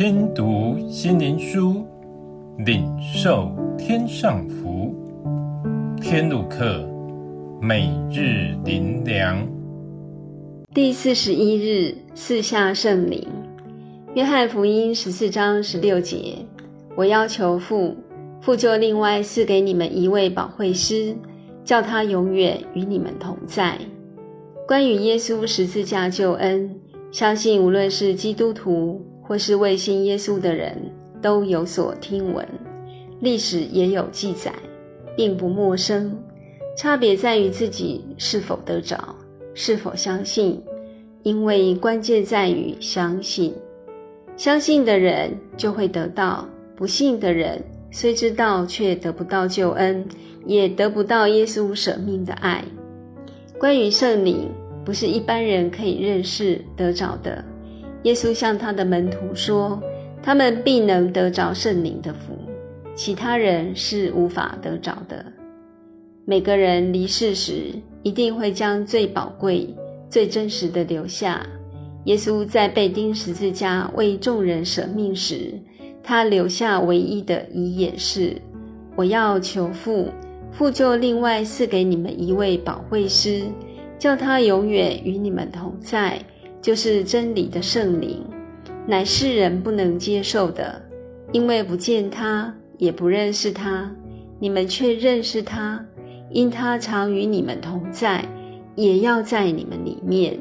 听读心灵书，领受天上福。天路客，每日灵粮。第四十一日，四下圣灵。约翰福音十四章十六节：我要求父，父就另外赐给你们一位保惠师，叫他永远与你们同在。关于耶稣十字架救恩，相信无论是基督徒或是未信耶稣的人，都有所听闻，历史也有记载，并不陌生。差别在于自己是否得着，是否相信，因为关键在于相信。相信的人就会得到，不信的人虽知道，却得不到救恩，也得不到耶稣舍命的爱。关于圣灵，不是一般人可以认识得着的。耶稣向他的门徒说，他们必能得着圣灵的福，其他人是无法得着的。每个人离世时，一定会将最宝贵、最真实的留下。耶稣在被钉十字架为众人舍命时，他留下唯一的遗言是：“我要求父，父就另外赐给你们一位保惠师。”叫他永远与你们同在，就是真理的圣灵，乃世人不能接受的，因为不见他，也不认识他。你们却认识他，因他常与你们同在，也要在你们里面。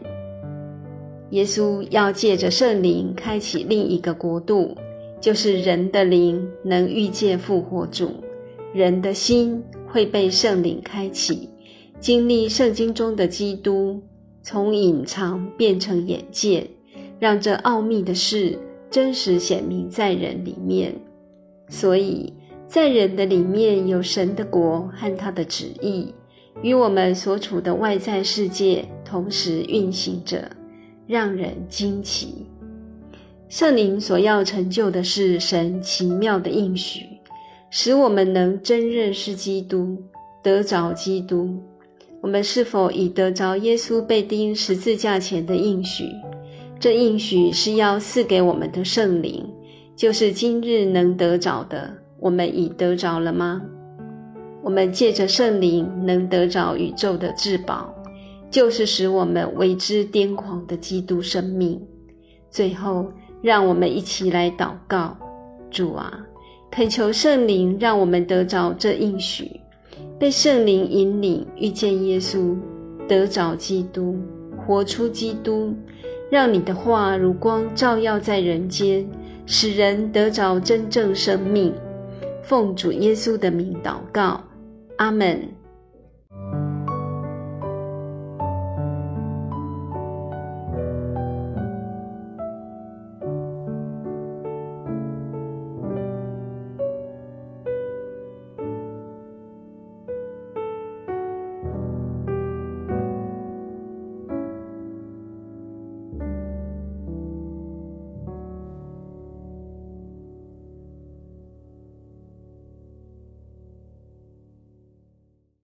耶稣要借着圣灵开启另一个国度，就是人的灵能遇见复活主，人的心会被圣灵开启。经历圣经中的基督，从隐藏变成眼见，让这奥秘的事真实显明在人里面。所以，在人的里面有神的国和他的旨意，与我们所处的外在世界同时运行着，让人惊奇。圣灵所要成就的是神奇妙的应许，使我们能真认识基督，得着基督。我们是否已得着耶稣被钉十字架前的应许？这应许是要赐给我们的圣灵，就是今日能得着的。我们已得着了吗？我们借着圣灵能得着宇宙的至宝，就是使我们为之癫狂的基督生命。最后，让我们一起来祷告：主啊，恳求圣灵让我们得着这应许。被圣灵引领，遇见耶稣，得着基督，活出基督，让你的话如光照耀在人间，使人得着真正生命。奉主耶稣的名祷告，阿门。